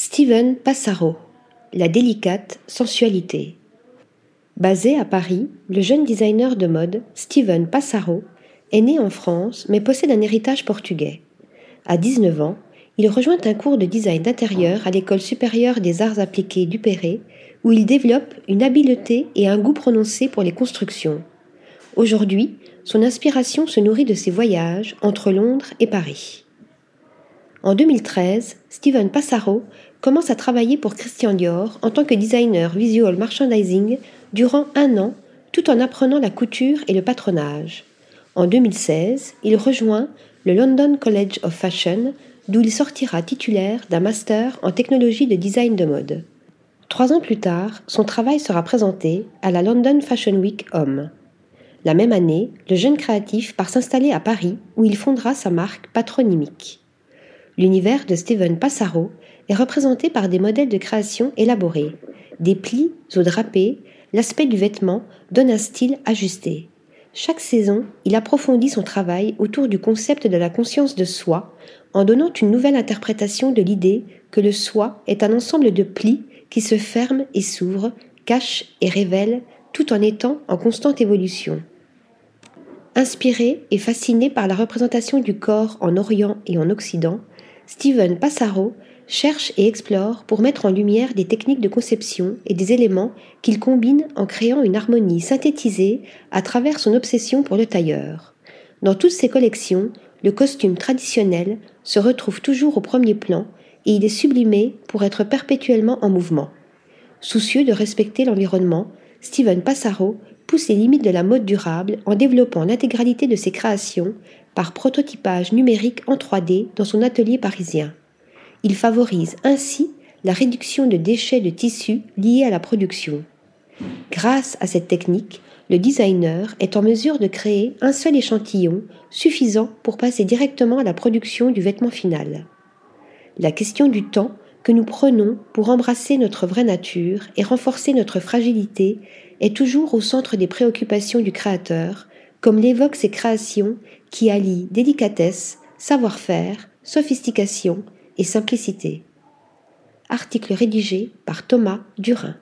Steven Passaro, La délicate sensualité. Basé à Paris, le jeune designer de mode Steven Passaro est né en France mais possède un héritage portugais. À 19 ans, il rejoint un cours de design d'intérieur à l'École supérieure des arts appliqués du Perret, où il développe une habileté et un goût prononcé pour les constructions. Aujourd'hui, son inspiration se nourrit de ses voyages entre Londres et Paris. En 2013, Steven Passaro commence à travailler pour Christian Dior en tant que designer visual merchandising durant un an, tout en apprenant la couture et le patronage. En 2016, il rejoint le London College of Fashion, d'où il sortira titulaire d'un master en technologie de design de mode. Trois ans plus tard, son travail sera présenté à la London Fashion Week Homme. La même année, le jeune créatif part s'installer à Paris où il fondera sa marque patronymique. L'univers de Steven Passaro est représenté par des modèles de création élaborés. Des plis aux drapés, l'aspect du vêtement donne un style ajusté. Chaque saison, il approfondit son travail autour du concept de la conscience de soi en donnant une nouvelle interprétation de l'idée que le soi est un ensemble de plis qui se ferment et s'ouvrent, cachent et révèlent tout en étant en constante évolution. Inspiré et fasciné par la représentation du corps en Orient et en Occident, Steven Passaro cherche et explore pour mettre en lumière des techniques de conception et des éléments qu'il combine en créant une harmonie synthétisée à travers son obsession pour le tailleur. Dans toutes ses collections, le costume traditionnel se retrouve toujours au premier plan et il est sublimé pour être perpétuellement en mouvement. Soucieux de respecter l'environnement, Steven Passaro pousse les limites de la mode durable en développant l'intégralité de ses créations par prototypage numérique en 3D dans son atelier parisien. Il favorise ainsi la réduction de déchets de tissus liés à la production. Grâce à cette technique, le designer est en mesure de créer un seul échantillon suffisant pour passer directement à la production du vêtement final. La question du temps que nous prenons pour embrasser notre vraie nature et renforcer notre fragilité est toujours au centre des préoccupations du créateur, comme l'évoquent ses créations qui allient délicatesse, savoir-faire, sophistication et simplicité. Article rédigé par Thomas Durin.